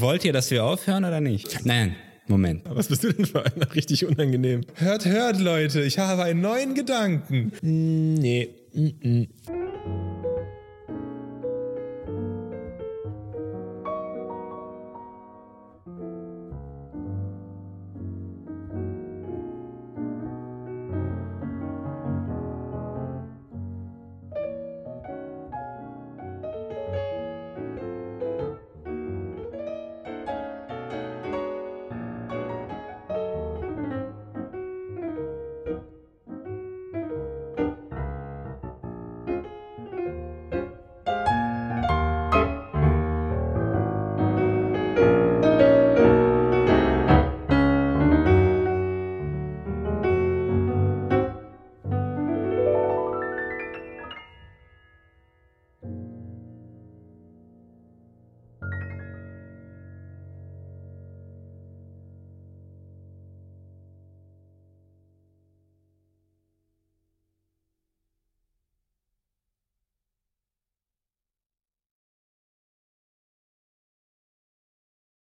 Wollt ihr, dass wir aufhören oder nicht? Nein, Moment. Was bist du denn für einer? Richtig unangenehm. Hört, hört, Leute, ich habe einen neuen Gedanken. Mm, nee. Mm -mm.